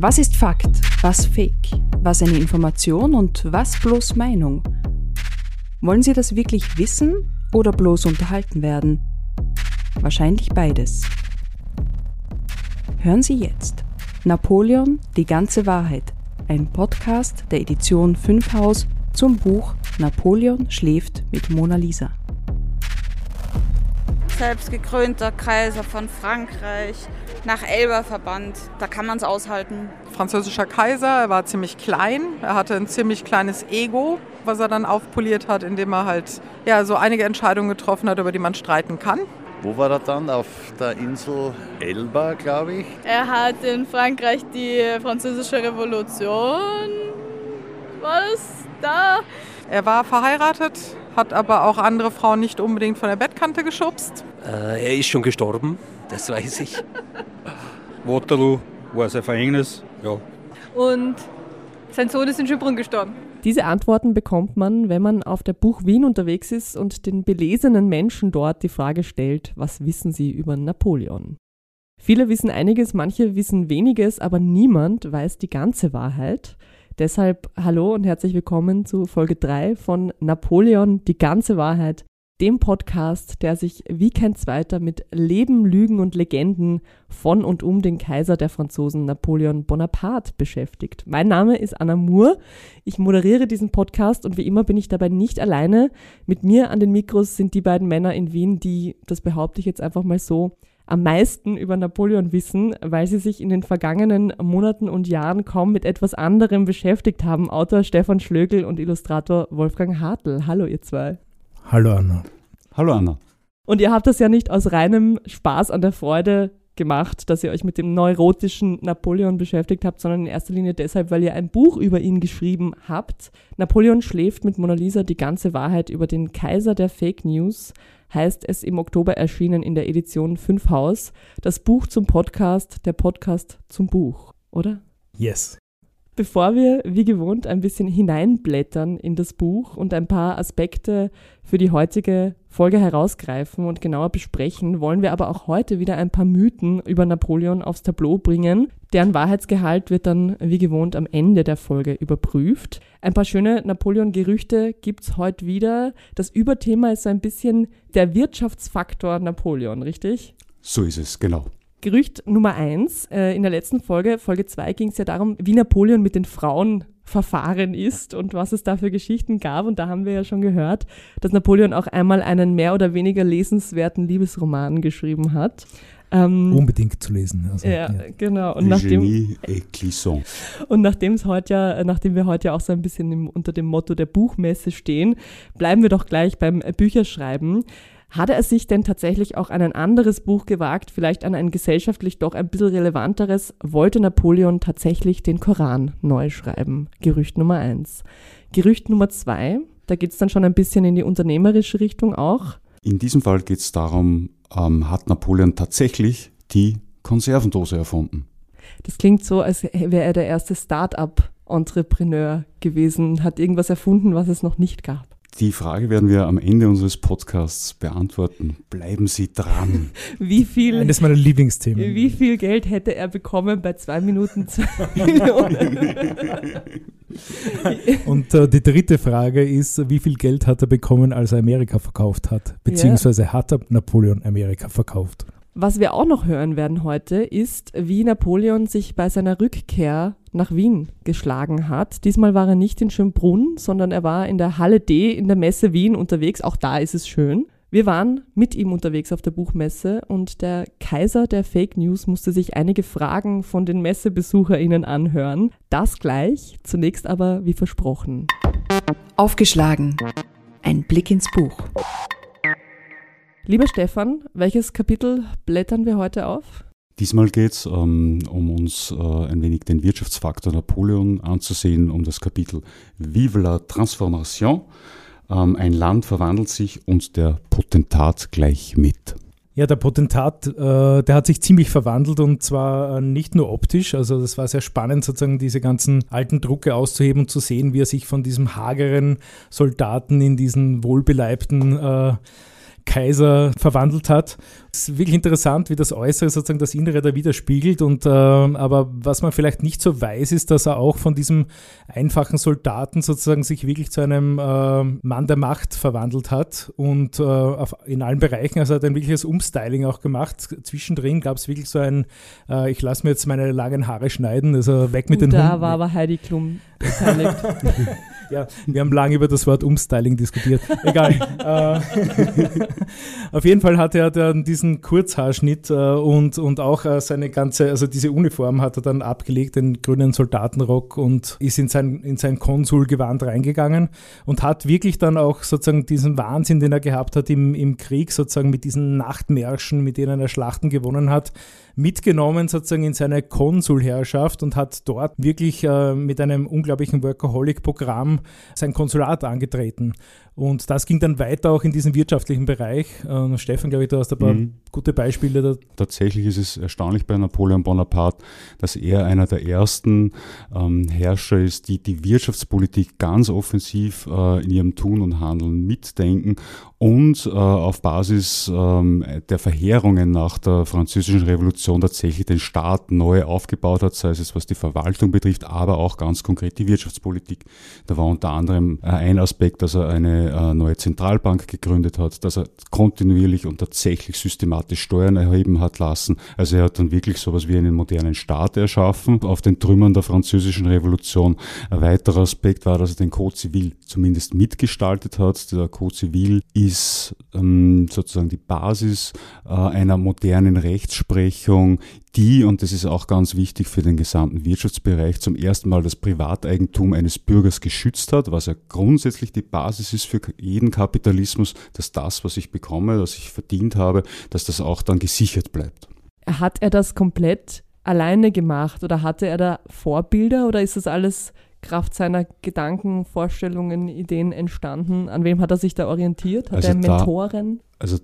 Was ist Fakt, was Fake, was eine Information und was bloß Meinung? Wollen Sie das wirklich wissen oder bloß unterhalten werden? Wahrscheinlich beides. Hören Sie jetzt Napoleon, die ganze Wahrheit, ein Podcast der Edition 5 Haus zum Buch Napoleon schläft mit Mona Lisa. Selbstgekrönter Kaiser von Frankreich, nach Elba verbannt. Da kann man es aushalten. Französischer Kaiser, er war ziemlich klein, er hatte ein ziemlich kleines Ego, was er dann aufpoliert hat, indem er halt ja, so einige Entscheidungen getroffen hat, über die man streiten kann. Wo war er dann? Auf der Insel Elba, glaube ich. Er hat in Frankreich die französische Revolution. War das da? Er war verheiratet, hat aber auch andere Frauen nicht unbedingt von der Bettkante geschubst. Äh, er ist schon gestorben, das weiß ich. Waterloo war sein Verhängnis, ja. Und sein Sohn ist in Schönbrunn gestorben. Diese Antworten bekommt man, wenn man auf der Buch Wien unterwegs ist und den belesenen Menschen dort die Frage stellt, was wissen sie über Napoleon? Viele wissen einiges, manche wissen weniges, aber niemand weiß die ganze Wahrheit. Deshalb hallo und herzlich willkommen zu Folge 3 von Napoleon, die ganze Wahrheit, dem Podcast, der sich wie kein zweiter mit Leben, Lügen und Legenden von und um den Kaiser der Franzosen Napoleon Bonaparte beschäftigt. Mein Name ist Anna Moore. Ich moderiere diesen Podcast und wie immer bin ich dabei nicht alleine. Mit mir an den Mikros sind die beiden Männer in Wien, die, das behaupte ich jetzt einfach mal so, am meisten über Napoleon wissen, weil sie sich in den vergangenen Monaten und Jahren kaum mit etwas anderem beschäftigt haben. Autor Stefan Schlögel und Illustrator Wolfgang Hartl. Hallo ihr zwei. Hallo Anna. Hallo Anna. Und ihr habt das ja nicht aus reinem Spaß an der Freude gemacht, dass ihr euch mit dem neurotischen Napoleon beschäftigt habt, sondern in erster Linie deshalb, weil ihr ein Buch über ihn geschrieben habt. Napoleon schläft mit Mona Lisa die ganze Wahrheit über den Kaiser der Fake News, heißt es im Oktober erschienen in der Edition 5 Haus. Das Buch zum Podcast, der Podcast zum Buch, oder? Yes. Bevor wir wie gewohnt ein bisschen hineinblättern in das Buch und ein paar Aspekte für die heutige Folge herausgreifen und genauer besprechen, wollen wir aber auch heute wieder ein paar Mythen über Napoleon aufs Tableau bringen. Deren Wahrheitsgehalt wird dann wie gewohnt am Ende der Folge überprüft. Ein paar schöne Napoleon-Gerüchte gibt's heute wieder. Das Überthema ist so ein bisschen der Wirtschaftsfaktor Napoleon, richtig? So ist es, genau. Gerücht Nummer eins. Äh, in der letzten Folge, Folge zwei, ging es ja darum, wie Napoleon mit den Frauen verfahren ist und was es da für Geschichten gab. Und da haben wir ja schon gehört, dass Napoleon auch einmal einen mehr oder weniger lesenswerten Liebesroman geschrieben hat. Ähm, Unbedingt zu lesen. Also, ja, ja, genau. Und nachdem, und nachdem es heute ja, nachdem wir heute ja auch so ein bisschen im, unter dem Motto der Buchmesse stehen, bleiben wir doch gleich beim Bücherschreiben. Hat er sich denn tatsächlich auch an ein anderes Buch gewagt, vielleicht an ein gesellschaftlich doch ein bisschen relevanteres? Wollte Napoleon tatsächlich den Koran neu schreiben? Gerücht Nummer eins. Gerücht Nummer zwei, da geht es dann schon ein bisschen in die unternehmerische Richtung auch. In diesem Fall geht es darum, ähm, hat Napoleon tatsächlich die Konservendose erfunden? Das klingt so, als wäre er der erste Start-up-Entrepreneur gewesen, hat irgendwas erfunden, was es noch nicht gab. Die Frage werden wir am Ende unseres Podcasts beantworten. Bleiben Sie dran. wie viel, Eines meiner Lieblingsthemen. Wie viel Geld hätte er bekommen bei zwei Minuten zwei Millionen? Und äh, die dritte Frage ist, wie viel Geld hat er bekommen, als er Amerika verkauft hat? Beziehungsweise ja. hat er Napoleon Amerika verkauft? Was wir auch noch hören werden heute, ist, wie Napoleon sich bei seiner Rückkehr nach Wien geschlagen hat. Diesmal war er nicht in Schönbrunn, sondern er war in der Halle D in der Messe Wien unterwegs. Auch da ist es schön. Wir waren mit ihm unterwegs auf der Buchmesse und der Kaiser der Fake News musste sich einige Fragen von den MessebesucherInnen anhören. Das gleich, zunächst aber wie versprochen. Aufgeschlagen. Ein Blick ins Buch. Lieber Stefan, welches Kapitel blättern wir heute auf? Diesmal geht es ähm, um uns äh, ein wenig den Wirtschaftsfaktor Napoleon anzusehen, um das Kapitel Vive la Transformation. Ähm, ein Land verwandelt sich und der Potentat gleich mit. Ja, der Potentat, äh, der hat sich ziemlich verwandelt und zwar äh, nicht nur optisch. Also das war sehr spannend, sozusagen diese ganzen alten Drucke auszuheben und zu sehen, wie er sich von diesem hageren Soldaten in diesen wohlbeleibten äh, Kaiser verwandelt hat. Es ist wirklich interessant, wie das Äußere sozusagen das Innere da widerspiegelt. Und, äh, aber was man vielleicht nicht so weiß, ist, dass er auch von diesem einfachen Soldaten sozusagen sich wirklich zu einem äh, Mann der Macht verwandelt hat und äh, auf, in allen Bereichen. Also er hat ein wirkliches Umstyling auch gemacht. Zwischendrin gab es wirklich so ein, äh, ich lasse mir jetzt meine langen Haare schneiden, also weg mit Und den da Hunden. war aber Heidi Klum beteiligt. Ja, wir haben lange über das Wort Umstyling diskutiert. Egal. äh, auf jeden Fall hatte er dann diesen Kurzhaarschnitt äh, und, und auch äh, seine ganze, also diese Uniform hat er dann abgelegt, den grünen Soldatenrock und ist in sein, in sein Konsulgewand reingegangen und hat wirklich dann auch sozusagen diesen Wahnsinn, den er gehabt hat im, im Krieg, sozusagen mit diesen Nachtmärschen, mit denen er Schlachten gewonnen hat, mitgenommen sozusagen in seine Konsulherrschaft und hat dort wirklich äh, mit einem unglaublichen Workaholic-Programm sein Konsulat angetreten. Und das ging dann weiter auch in diesen wirtschaftlichen Bereich. Äh, Stefan, glaube ich, du hast ein paar Mhm. gute Beispiele. Da. Tatsächlich ist es erstaunlich bei Napoleon Bonaparte, dass er einer der ersten ähm, Herrscher ist, die die Wirtschaftspolitik ganz offensiv äh, in ihrem Tun und Handeln mitdenken und äh, auf Basis ähm, der Verheerungen nach der Französischen Revolution tatsächlich den Staat neu aufgebaut hat, sei es was die Verwaltung betrifft, aber auch ganz konkret die Wirtschaftspolitik. Da war unter anderem äh, ein Aspekt, dass er eine äh, neue Zentralbank gegründet hat, dass er kontinuierlich und tatsächlich systematisch Steuern erheben hat lassen. Also er hat dann wirklich sowas wie einen modernen Staat erschaffen auf den Trümmern der französischen Revolution. Ein weiterer Aspekt war, dass er den Code Civil zumindest mitgestaltet hat. Der Code Civil ist ähm, sozusagen die Basis äh, einer modernen Rechtsprechung, die, und das ist auch ganz wichtig für den gesamten Wirtschaftsbereich, zum ersten Mal das Privateigentum eines Bürgers geschützt hat, was ja grundsätzlich die Basis ist für jeden Kapitalismus, dass das, was ich bekomme, was ich verdient habe, dass das auch dann gesichert bleibt. Hat er das komplett alleine gemacht oder hatte er da Vorbilder oder ist das alles Kraft seiner Gedanken, Vorstellungen, Ideen entstanden? An wem hat er sich da orientiert? Hat Also er da- Mentoren? Also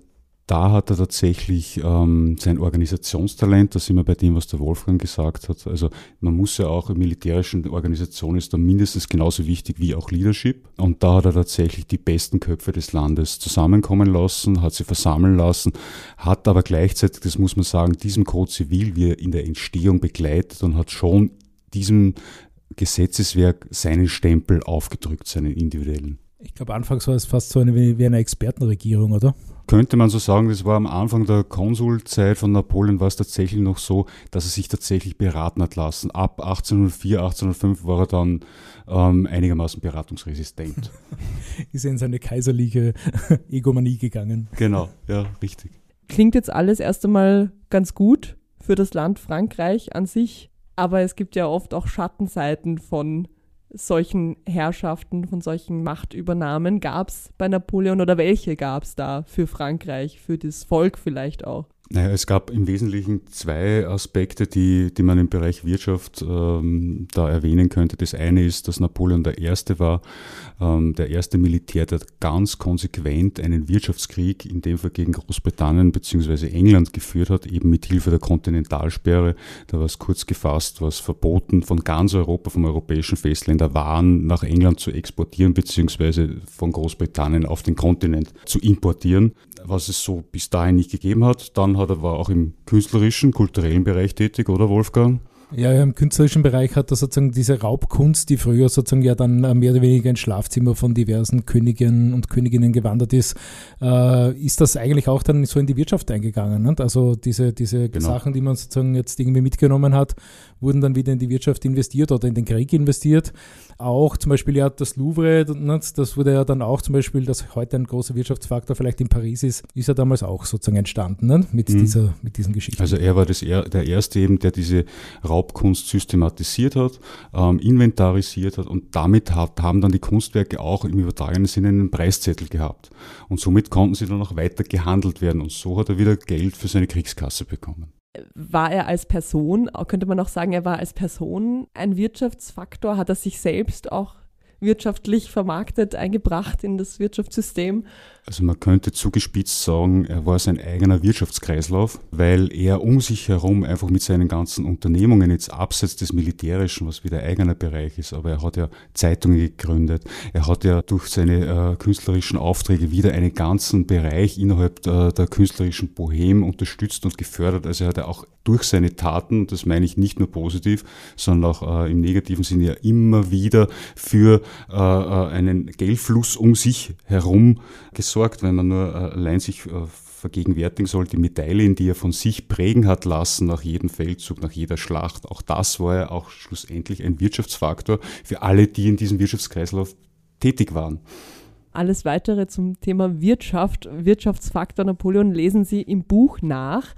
da hat er tatsächlich ähm, sein Organisationstalent, da sind wir bei dem, was der Wolfgang gesagt hat. Also man muss ja auch in militärischen Organisationen ist da mindestens genauso wichtig wie auch Leadership. Und da hat er tatsächlich die besten Köpfe des Landes zusammenkommen lassen, hat sie versammeln lassen, hat aber gleichzeitig, das muss man sagen, diesem Code Zivil wie er in der Entstehung begleitet und hat schon diesem Gesetzeswerk seinen Stempel aufgedrückt, seinen individuellen. Ich glaube, anfangs war es fast so eine, wie eine Expertenregierung, oder? Könnte man so sagen, das war am Anfang der Konsulzeit von Napoleon war es tatsächlich noch so, dass er sich tatsächlich beraten hat lassen. Ab 1804, 1805 war er dann ähm, einigermaßen beratungsresistent. Ist er in seine kaiserliche Egomanie gegangen. genau, ja, richtig. Klingt jetzt alles erst einmal ganz gut für das Land Frankreich an sich, aber es gibt ja oft auch Schattenseiten von solchen Herrschaften, von solchen Machtübernahmen. Gab es bei Napoleon oder welche gab es da für Frankreich, für das Volk vielleicht auch? Naja, es gab im Wesentlichen zwei Aspekte, die, die man im Bereich Wirtschaft ähm, da erwähnen könnte. Das eine ist, dass Napoleon der Erste war, ähm, der erste Militär, der ganz konsequent einen Wirtschaftskrieg, in dem Fall gegen Großbritannien bzw. England geführt hat, eben mit Hilfe der Kontinentalsperre. Da war es kurz gefasst, war es verboten, von ganz Europa, vom europäischen Festländer Waren nach England zu exportieren bzw. von Großbritannien auf den Kontinent zu importieren, was es so bis dahin nicht gegeben hat. Dann hat er, war auch im künstlerischen, kulturellen Bereich tätig, oder Wolfgang? Ja, im künstlerischen Bereich hat er sozusagen diese Raubkunst, die früher sozusagen ja dann äh, mehr oder weniger ins Schlafzimmer von diversen Königinnen und Königinnen gewandert ist, äh, ist das eigentlich auch dann so in die Wirtschaft eingegangen. Nicht? Also diese, diese Genau. Sachen, die man sozusagen jetzt irgendwie mitgenommen hat, wurden dann wieder in die Wirtschaft investiert oder in den Krieg investiert. Auch zum Beispiel ja das Louvre, nicht? das wurde ja dann auch zum Beispiel, das heute ein großer Wirtschaftsfaktor vielleicht in Paris ist, ist ja damals auch sozusagen entstanden nicht? Mit, Mhm. dieser, mit diesen Geschichten. Also er war das, er, der Erste eben, der diese Raubkunst systematisiert hat, ähm, inventarisiert hat und damit hat, haben dann die Kunstwerke auch im übertragenen Sinne einen Preiszettel gehabt. Und somit konnten sie dann auch weiter gehandelt werden und so hat er wieder Geld für seine Kriegskasse bekommen. War er als Person, könnte man auch sagen, er war als Person ein Wirtschaftsfaktor? Hat er sich selbst auch wirtschaftlich vermarktet, eingebracht in das Wirtschaftssystem? Also man könnte zugespitzt sagen, er war sein eigener Wirtschaftskreislauf, weil er um sich herum einfach mit seinen ganzen Unternehmungen jetzt abseits des Militärischen, was wieder eigener Bereich ist, aber er hat ja Zeitungen gegründet, er hat ja durch seine äh, künstlerischen Aufträge wieder einen ganzen Bereich innerhalb der, der künstlerischen Bohem unterstützt und gefördert. Also er hat ja auch durch seine Taten, das meine ich nicht nur positiv, sondern auch äh, im negativen Sinne ja immer wieder für äh, äh einen Geldfluss um sich herum gesorgt, wenn man nur äh, allein sich äh, vergegenwärtigen soll, die Medaillen, die er von sich prägen hat lassen nach jedem Feldzug, nach jeder Schlacht. Auch das war ja auch schlussendlich ein Wirtschaftsfaktor für alle, die in diesem Wirtschaftskreislauf tätig waren. Alles weitere zum Thema Wirtschaft, Wirtschaftsfaktor Napoleon lesen Sie im Buch nach.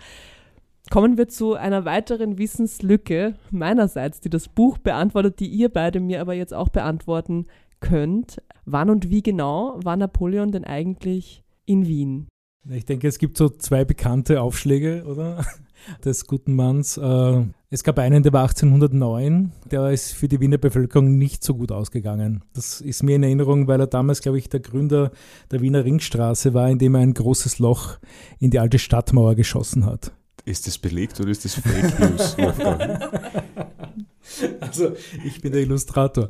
Kommen wir zu einer weiteren Wissenslücke meinerseits, die das Buch beantwortet, die ihr beide mir aber jetzt auch beantworten könnt. Wann und wie genau war Napoleon denn eigentlich in Wien? Ich denke, es gibt so zwei bekannte Aufschläge, oder? Des guten Manns. Äh, es gab einen, der war 1809, der ist für die Wiener Bevölkerung nicht so gut ausgegangen. Das ist mir in Erinnerung, weil er damals, glaube ich, der Gründer der Wiener Ringstraße war, indem er ein großes Loch in die alte Stadtmauer geschossen hat. Ist das belegt oder ist das Fake News, Also, ich bin der Illustrator.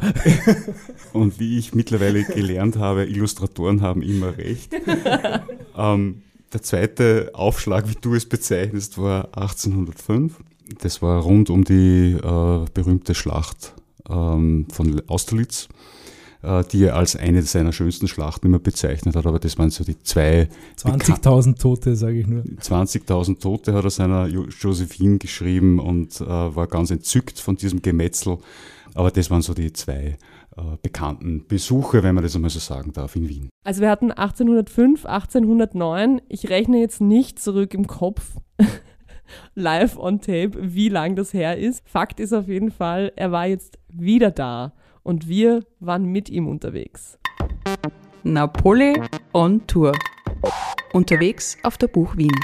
Und wie ich mittlerweile gelernt habe, Illustratoren haben immer recht. Ähm, der zweite Aufschlag, wie du es bezeichnest, war 1805. Das war rund um die äh, berühmte Schlacht ähm, von Austerlitz. Äh, die er als eine seiner schönsten Schlachten immer bezeichnet hat, aber das waren so die zwei. 20.000 Tote, sage ich nur. 20.000 Tote hat er seiner Josephine geschrieben und äh, war ganz entzückt von diesem Gemetzel. Aber das waren so die zwei äh, bekannten Besuche, wenn man das einmal so sagen darf, in Wien. Also wir hatten 1805, 1809. Ich rechne jetzt nicht zurück im Kopf. live on tape, wie lang das her ist. Fakt ist auf jeden Fall, er war jetzt wieder da und wir waren mit ihm unterwegs. Napoli on Tour. Unterwegs auf der Buch Wien.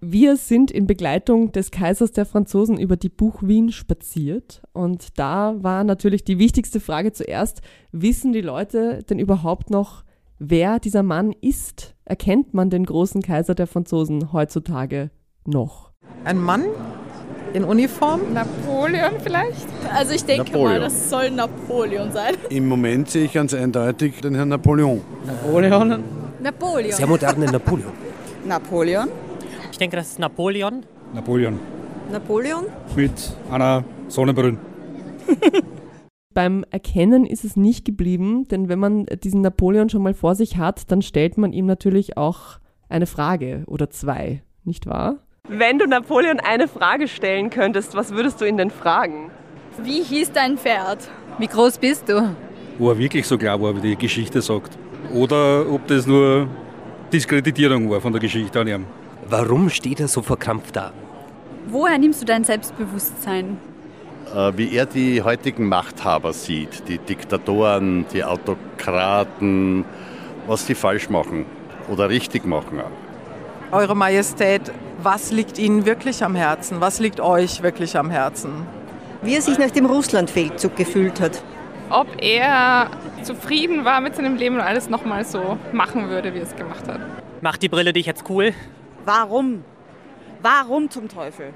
Wir sind in Begleitung des Kaisers der Franzosen über die Buch Wien spaziert und da war natürlich die wichtigste Frage zuerst, wissen die Leute denn überhaupt noch, wer dieser Mann ist? Erkennt man den großen Kaiser der Franzosen heutzutage noch? Ein Mann in Uniform? Napoleon vielleicht? Also ich denke Napoleon. mal, das soll Napoleon sein. Im Moment sehe ich ganz eindeutig den Herrn Napoleon. Napoleon? Napoleon. Sehr moderne Napoleon. Napoleon? Ich denke, das ist Napoleon. Napoleon. Napoleon? Mit einer Sonnenbrille. Beim Erkennen ist es nicht geblieben, denn wenn man diesen Napoleon schon mal vor sich hat, dann stellt man ihm natürlich auch eine Frage oder zwei, nicht wahr? Wenn du Napoleon eine Frage stellen könntest, was würdest du ihn denn fragen? Wie hieß dein Pferd? Wie groß bist du? Wo er wirklich so klar war, wie die Geschichte sagt. Oder ob das nur Diskreditierung war von der Geschichte an ihm. Warum steht er so verkrampft da? Woher nimmst du dein Selbstbewusstsein? Äh, wie er die heutigen Machthaber sieht, die Diktatoren, die Autokraten, was sie falsch machen oder richtig machen. Eure Majestät, was liegt Ihnen wirklich am Herzen? Was liegt euch wirklich am Herzen? Wie er sich nach dem Russlandfeldzug gefühlt hat. Ob er zufrieden war mit seinem Leben und alles nochmal so machen würde, wie er es gemacht hat. Macht die Brille dich jetzt cool? Warum? Warum zum Teufel?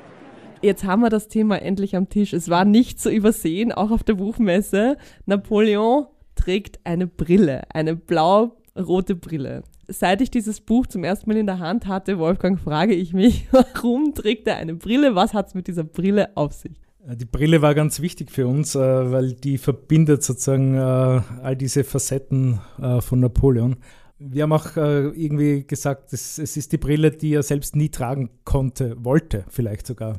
Jetzt haben wir das Thema endlich am Tisch. Es war nicht zu übersehen, auch auf der Buchmesse. Napoleon trägt eine Brille, eine blau-rote Brille seit ich dieses Buch zum ersten Mal in der Hand hatte, Wolfgang, frage ich mich, warum trägt er eine Brille? Was hat es mit dieser Brille auf sich? Die Brille war ganz wichtig für uns, äh, weil die verbindet sozusagen äh, all diese Facetten äh, von Napoleon. Wir haben auch irgendwie gesagt, es, ist die Brille, die er selbst nie tragen konnte, wollte vielleicht sogar,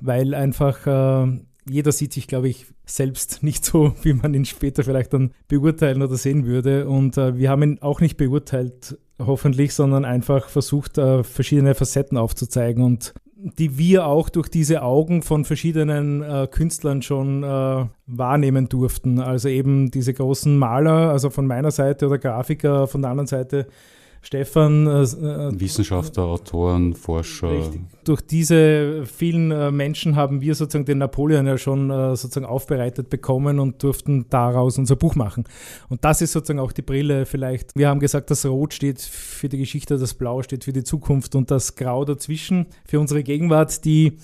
weil einfach jeder sieht sich, glaube ich, selbst nicht so, wie man ihn später vielleicht dann beurteilen oder sehen würde. Und äh, wir haben ihn auch nicht beurteilt, hoffentlich, sondern einfach versucht, äh, verschiedene Facetten aufzuzeigen und die wir auch durch diese Augen von verschiedenen äh, Künstlern schon äh, wahrnehmen durften. Also eben diese großen Maler, also von meiner Seite oder Grafiker von der anderen Seite Stefan. Äh, äh, Wissenschaftler, Autoren, Forscher. Richtig. Durch diese vielen äh, Menschen haben wir sozusagen den Napoleon ja schon äh, sozusagen aufbereitet bekommen und durften daraus unser Buch machen. Und das ist sozusagen auch die Brille vielleicht. Wir haben gesagt, das Rot steht für die Geschichte, das Blau steht für die Zukunft und das Grau dazwischen für unsere Gegenwart, die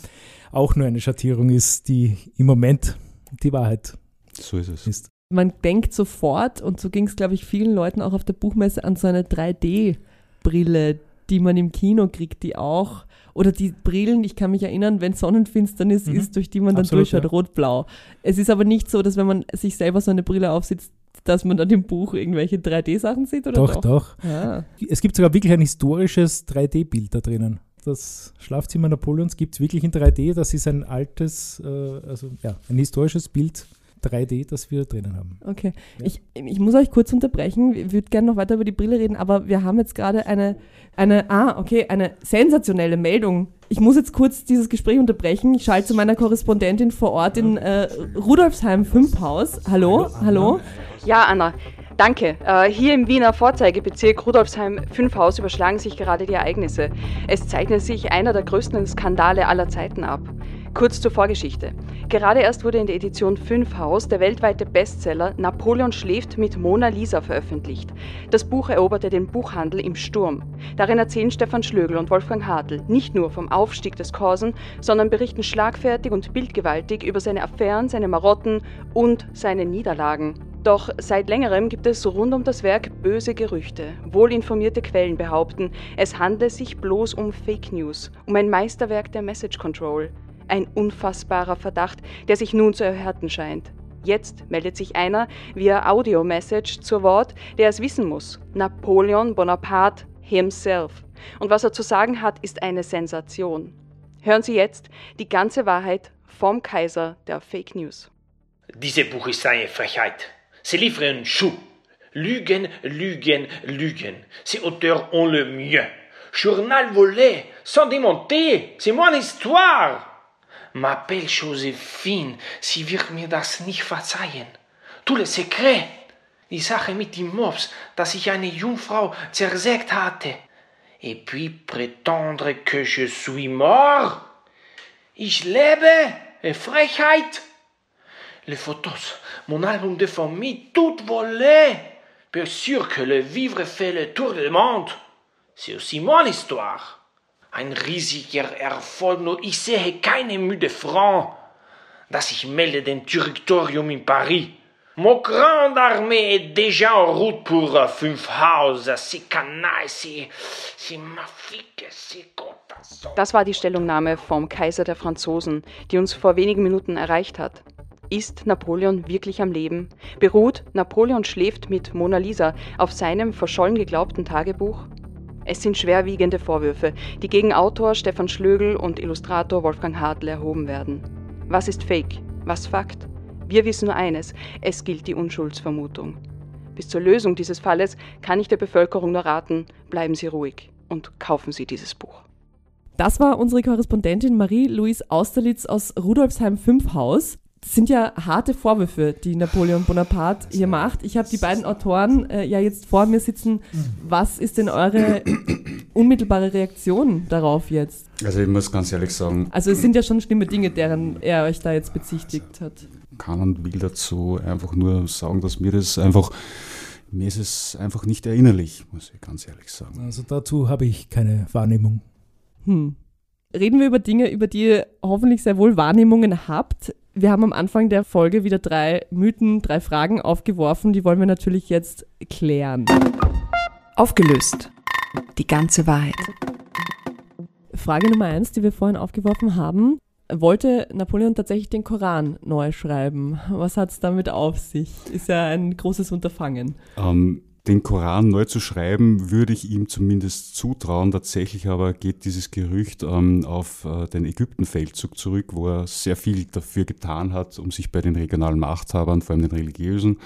auch nur eine Schattierung ist, die im Moment die Wahrheit so ist es. Ist. Man denkt sofort, und so ging es, glaube ich, vielen Leuten auch auf der Buchmesse, an so eine 3D-Brille, die man im Kino kriegt, die auch, oder die Brillen, ich kann mich erinnern, wenn Sonnenfinsternis mhm. ist, durch die man dann Absolut, durchschaut, ja. rot-blau. Es ist aber nicht so, dass wenn man sich selber so eine Brille aufsetzt, dass man dann im Buch irgendwelche 3D-Sachen sieht, oder? Doch, doch. doch. Ah. Es gibt sogar wirklich ein historisches 3D-Bild da drinnen. Das Schlafzimmer Napoleons gibt es wirklich in 3D. Das ist ein altes, äh, also ja, ein historisches Bild 3D, das wir drinnen haben. Okay. Ja. Ich, ich muss euch kurz unterbrechen. Ich würde gerne noch weiter über die Brille reden, aber wir haben jetzt gerade eine, eine, ah, okay, eine sensationelle Meldung. Ich muss jetzt kurz dieses Gespräch unterbrechen. Ich schalte zu meiner Korrespondentin vor Ort in äh, Rudolfsheim 5 Haus. Hallo, hallo. hallo. Ja, Anna. Danke. Äh, hier im Wiener Vorzeigebezirk Rudolfsheim 5 Haus überschlagen sich gerade die Ereignisse. Es zeichnet sich einer der größten Skandale aller Zeiten ab. Kurz zur Vorgeschichte. Gerade erst wurde in der Edition 5 Haus der weltweite Bestseller Napoleon schläft mit Mona Lisa veröffentlicht. Das Buch eroberte den Buchhandel im Sturm. Darin erzählen Stefan Schlögl und Wolfgang Hartl nicht nur vom Aufstieg des Korsen, sondern berichten schlagfertig und bildgewaltig über seine Affären, seine Marotten und seine Niederlagen. Doch seit längerem gibt es rund um das Werk böse Gerüchte. Wohlinformierte Quellen behaupten, es handle sich bloß um Fake News, um ein Meisterwerk der Message Control. Ein unfassbarer Verdacht, der sich nun zu erhärten scheint. Jetzt meldet sich einer via Audio-Message zu Wort, der es wissen muss. Napoleon Bonaparte himself. Und was er zu sagen hat, ist eine Sensation. Hören Sie jetzt die ganze Wahrheit vom Kaiser der Fake News. Dieses Buch ist eine Frechheit. Sie liefern Schuh. Lügen, Lügen, Lügen. Ces auteurs ont le mieux. Journal volé, sans démonter, c'est mon histoire. Ma belle Josephine, sie wird mir das nicht verzeihen. Tout le secret, die Sache mit dem Mops, dass ich eine Jungfrau zersägt hatte. Et puis prétendre que je suis mort? Ich lebe, Frechheit. Les photos, mon album de famille, tout volé. Bien sûr que le vivre fait le tour du monde. C'est aussi mon histoire. Ein riesiger Erfolg, nur ich sehe keine müde Frau, dass ich melde dem Directorium in Paris. Mon grande armée est déjà en route pour euh, fünf Haus. C'est canaille, c'est, c'est mafique, c'est Das war die Stellungnahme vom Kaiser der Franzosen, die uns vor wenigen Minuten erreicht hat. Ist Napoleon wirklich am Leben? Beruht Napoleon schläft mit Mona Lisa auf seinem verschollen geglaubten Tagebuch? Es sind schwerwiegende Vorwürfe, die gegen Autor Stefan Schlögl und Illustrator Wolfgang Hartl erhoben werden. Was ist Fake? Was Fakt? Wir wissen nur eines, es gilt die Unschuldsvermutung. Bis zur Lösung dieses Falles kann ich der Bevölkerung nur raten, bleiben Sie ruhig und kaufen Sie dieses Buch. Das war unsere Korrespondentin Marie-Louise Austerlitz aus Rudolfsheim 5 Haus. Sind ja harte Vorwürfe, die Napoleon Bonaparte hier macht. Ich habe die beiden Autoren äh, ja jetzt vor mir sitzen. Was ist denn eure unmittelbare Reaktion darauf jetzt? Also ich muss ganz ehrlich sagen. Also es sind ja schon schlimme Dinge, deren er euch da jetzt bezichtigt hat. Kann und will dazu einfach nur sagen, dass mir das einfach, mir ist es einfach nicht erinnerlich, muss ich ganz ehrlich sagen. Also dazu habe ich keine Wahrnehmung. Hm. Reden wir über Dinge, über die ihr hoffentlich sehr wohl Wahrnehmungen habt. Wir haben am Anfang der Folge wieder drei Mythen, drei Fragen aufgeworfen. Die wollen wir natürlich jetzt klären. Aufgelöst. Die ganze Wahrheit. Frage Nummer eins, die wir vorhin aufgeworfen haben. Wollte Napoleon tatsächlich den Koran neu schreiben? Was hat es damit auf sich? Ist ja ein großes Unterfangen. Ähm, den Koran neu zu schreiben, würde ich ihm zumindest zutrauen. Tatsächlich aber geht dieses Gerücht ähm, auf äh, den Ägyptenfeldzug zurück, wo er sehr viel dafür getan hat, um sich bei den regionalen Machthabern, vor allem den religiösen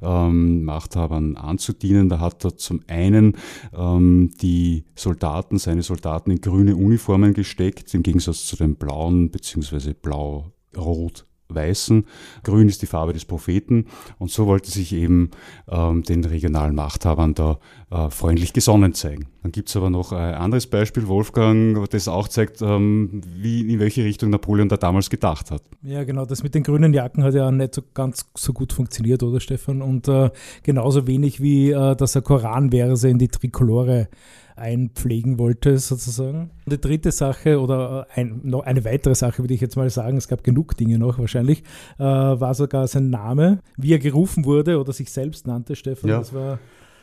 ähm, Machthabern anzudienen. Da hat er zum einen ähm, die Soldaten, seine Soldaten in grüne Uniformen gesteckt, im Gegensatz zu den blauen bzw. blau-rot Weißen, grün ist die Farbe des Propheten und so wollte sich eben ähm, den regionalen Machthabern da äh, freundlich gesonnen zeigen. Dann gibt es aber noch ein anderes Beispiel, Wolfgang, das auch zeigt, ähm, wie, in welche Richtung Napoleon da damals gedacht hat. Ja, genau, das mit den grünen Jacken hat ja nicht so ganz so gut funktioniert, oder Stefan? Und äh, genauso wenig wie, äh, dass er Koranverse in die Trikolore einpflegen wollte, sozusagen. Die dritte Sache oder ein, noch eine weitere Sache, würde ich jetzt mal sagen, es gab genug Dinge noch wahrscheinlich, äh, war sogar sein Name, wie er gerufen wurde oder sich selbst nannte, Stefan. Ja. Das war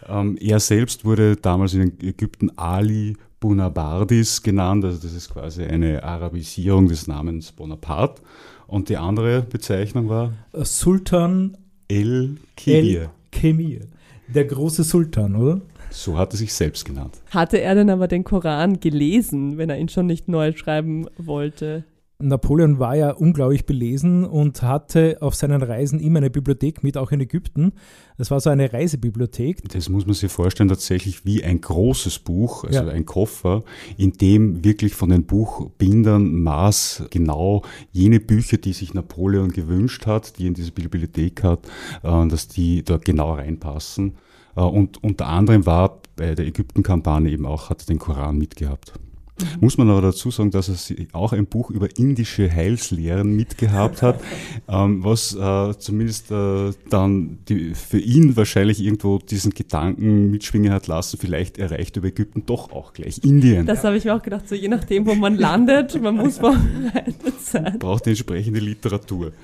Ähm, er selbst wurde damals in Ägypten Ali Bunabardis genannt, also das ist quasi eine Arabisierung des Namens Bonaparte. Und die andere Bezeichnung war Sultan El Kibir. El Kemir, der große Sultan, oder? So hat er sich selbst genannt. Hatte er denn aber den Koran gelesen, wenn er ihn schon nicht neu schreiben wollte? Napoleon war ja unglaublich belesen und hatte auf seinen Reisen immer eine Bibliothek mit, auch in Ägypten. Das war so eine Reisebibliothek. Das muss man sich vorstellen, tatsächlich wie ein großes Buch, also Ja. ein Koffer, in dem wirklich von den Buchbindern Maß genau jene Bücher, die sich Napoleon gewünscht hat, die in diese Bibliothek hat, äh, dass die da genau reinpassen. Äh, Und unter anderem war bei der Ägypten-Kampagne eben auch, hat er den Koran mitgehabt. Muss man aber dazu sagen, dass er auch ein Buch über indische Heilslehren mitgehabt hat, ähm, was äh, zumindest äh, dann die, für ihn wahrscheinlich irgendwo diesen Gedanken mitschwingen hat lassen, vielleicht erreicht über Ägypten doch auch gleich Indien. Das habe ich mir auch gedacht, so je nachdem, wo man landet, man muss vorbereitet sein. Braucht die entsprechende Literatur.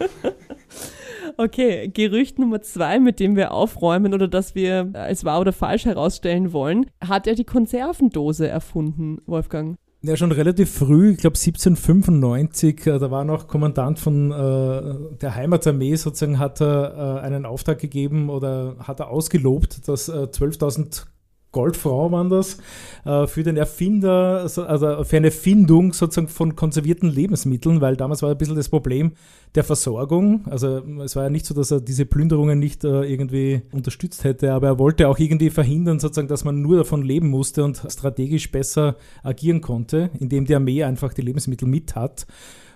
Okay, Gerücht Nummer zwei, mit dem wir aufräumen oder das wir als wahr oder falsch herausstellen wollen. Hat er die Konservendose erfunden, Wolfgang? Ja, schon relativ früh, ich glaube 1795, äh, da war noch Kommandant von äh, der Heimatarmee, sozusagen hat er äh, einen Auftrag gegeben oder hat er ausgelobt, dass äh, 12.000 Goldfrau waren das, äh, für den Erfinder, also für eine Findung sozusagen von konservierten Lebensmitteln, weil damals war ein bisschen das Problem der Versorgung. Also es war ja nicht so, dass er diese Plünderungen nicht äh, irgendwie unterstützt hätte, aber er wollte auch irgendwie verhindern, sozusagen, dass man nur davon leben musste und strategisch besser agieren konnte, indem die Armee einfach die Lebensmittel mit hat.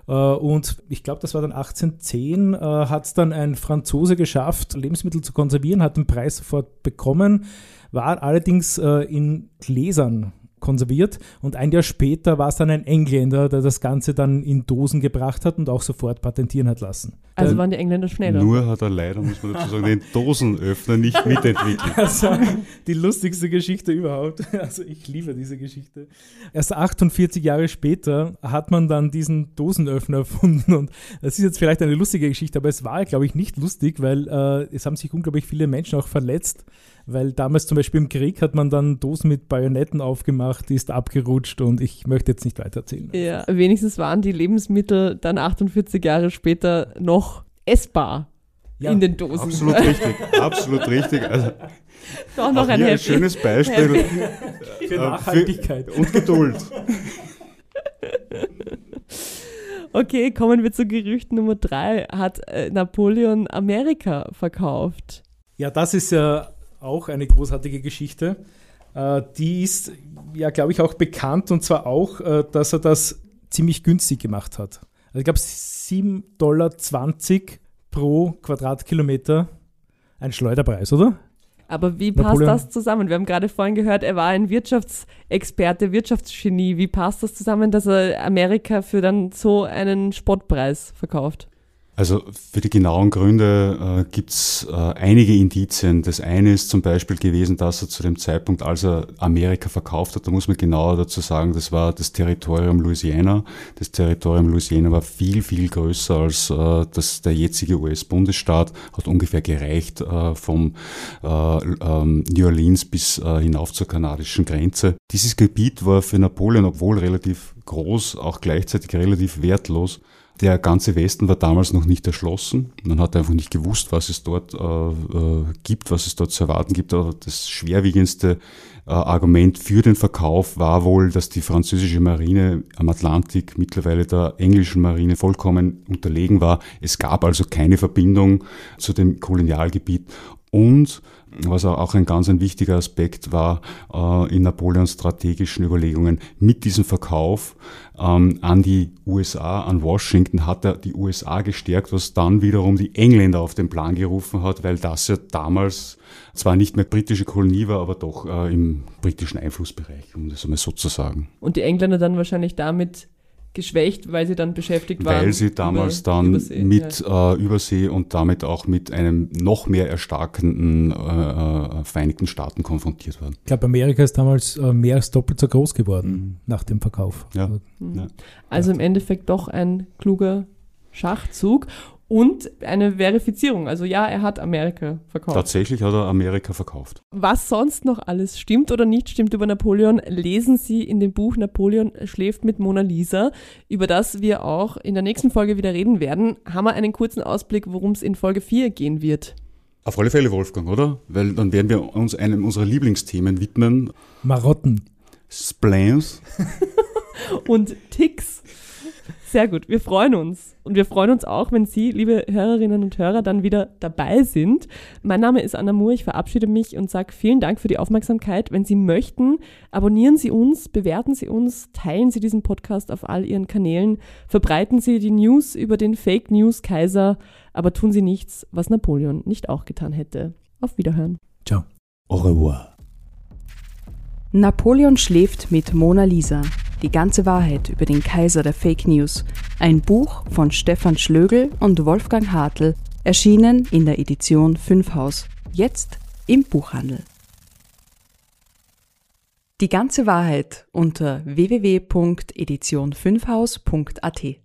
Äh, Und ich glaube, das war dann 1810, äh, hat es dann ein Franzose geschafft, Lebensmittel zu konservieren, hat den Preis sofort bekommen, war allerdings äh, in Gläsern konserviert und ein Jahr später war es dann ein Engländer, der das Ganze dann in Dosen gebracht hat und auch sofort patentieren hat lassen. Also waren die Engländer schneller. Nur hat er leider, muss man dazu sagen, den Dosenöffner nicht mitentwickelt. Also die lustigste Geschichte überhaupt. Also ich liebe diese Geschichte. Erst 48 Jahre später hat man dann diesen Dosenöffner erfunden und das ist jetzt vielleicht eine lustige Geschichte, aber es war, glaube ich, nicht lustig, weil äh, es haben sich unglaublich viele Menschen auch verletzt, weil damals zum Beispiel im Krieg hat man dann Dosen mit Bajonetten aufgemacht, die ist abgerutscht und ich möchte jetzt nicht weiter erzählen. Ja, wenigstens waren die Lebensmittel dann 48 Jahre später noch essbar Ja, in den Dosen. Absolut richtig, absolut richtig. Also, Doch noch ein ein schönes Beispiel Happy. Für äh, Nachhaltigkeit. und Geduld. Okay, kommen wir zu Gerücht Nummer drei. Hat äh, Napoleon Amerika verkauft? Ja, das ist ja auch eine großartige Geschichte. Äh, die ist ja, glaube ich, auch bekannt und zwar auch, äh, dass er das ziemlich günstig gemacht hat. Also ich glaube 7,20 Dollar pro Quadratkilometer ein Schleuderpreis, oder? Aber wie passt Napoleon- das zusammen? Wir haben gerade vorhin gehört, er war ein Wirtschaftsexperte, Wirtschaftsgenie. Wie passt das zusammen, dass er Amerika für dann so einen Spottpreis verkauft? Also für die genauen Gründe äh, gibt es äh, einige Indizien. Das eine ist zum Beispiel gewesen, dass er zu dem Zeitpunkt, als er Amerika verkauft hat, da muss man genauer dazu sagen, das war das Territorium Louisiana. Das Territorium Louisiana war viel, viel größer als äh, das, der jetzige US-Bundesstaat, hat ungefähr gereicht äh, vom äh, ähm, New Orleans bis äh, hinauf zur kanadischen Grenze. Dieses Gebiet war für Napoleon, obwohl relativ groß, auch gleichzeitig relativ wertlos. Der ganze Westen war damals noch nicht erschlossen. Man hat einfach nicht gewusst, was es dort äh, äh, gibt, was es dort zu erwarten gibt. Aber das schwerwiegendste äh, Argument für den Verkauf war wohl, dass die französische Marine am Atlantik mittlerweile der englischen Marine vollkommen unterlegen war. Es gab also keine Verbindung zu dem Kolonialgebiet. Und was auch ein ganz ein wichtiger Aspekt war äh, in Napoleons strategischen Überlegungen, mit diesem Verkauf ähm, an die USA, an Washington, hat er die USA gestärkt, was dann wiederum die Engländer auf den Plan gerufen hat, weil das ja damals zwar nicht mehr britische Kolonie war, aber doch äh, im britischen Einflussbereich, um das einmal so zu sagen. Und die Engländer dann wahrscheinlich damit geschwächt, weil sie dann beschäftigt waren. Weil sie damals über, dann Übersee, mit ja. äh, Übersee und damit auch mit einem noch mehr erstarkenden äh, äh, Vereinigten Staaten konfrontiert waren. Ich glaube, Amerika ist damals äh, mehr als doppelt so groß geworden Mhm. nach dem Verkauf. Ja. Mhm. ja. Also im Endeffekt doch ein kluger Schachzug und eine Verifizierung. Also ja, er hat Amerika verkauft. Tatsächlich hat er Amerika verkauft. Was sonst noch alles stimmt oder nicht stimmt über Napoleon, lesen Sie in dem Buch Napoleon schläft mit Mona Lisa, über das wir auch in der nächsten Folge wieder reden werden. Haben wir einen kurzen Ausblick, worum es in Folge 4 gehen wird? Auf alle Fälle, Wolfgang, oder? Weil dann werden wir uns einem unserer Lieblingsthemen widmen. Marotten. Splains. und Ticks. Sehr gut, wir freuen uns. Und wir freuen uns auch, wenn Sie, liebe Hörerinnen und Hörer, dann wieder dabei sind. Mein Name ist Anna Moore, ich verabschiede mich und sage vielen Dank für die Aufmerksamkeit. Wenn Sie möchten, abonnieren Sie uns, bewerten Sie uns, teilen Sie diesen Podcast auf all Ihren Kanälen, verbreiten Sie die News über den Fake News Kaiser, aber tun Sie nichts, was Napoleon nicht auch getan hätte. Auf Wiederhören. Ciao. Au revoir. Napoleon schläft mit Mona Lisa. Die ganze Wahrheit über den Kaiser der Fake News. Ein Buch von Stefan Schlögel und Wolfgang Hartl, erschienen in der Edition 5 Haus. Jetzt im Buchhandel. Die ganze Wahrheit unter www.edition5haus.at